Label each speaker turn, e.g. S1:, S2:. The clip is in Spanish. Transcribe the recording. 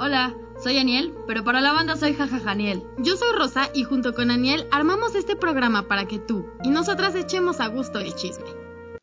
S1: Hola, soy Aniel, pero para la banda soy Jajajaniel.
S2: Yo soy Rosa y junto con Aniel armamos este programa para que tú y nosotras echemos a gusto el chisme.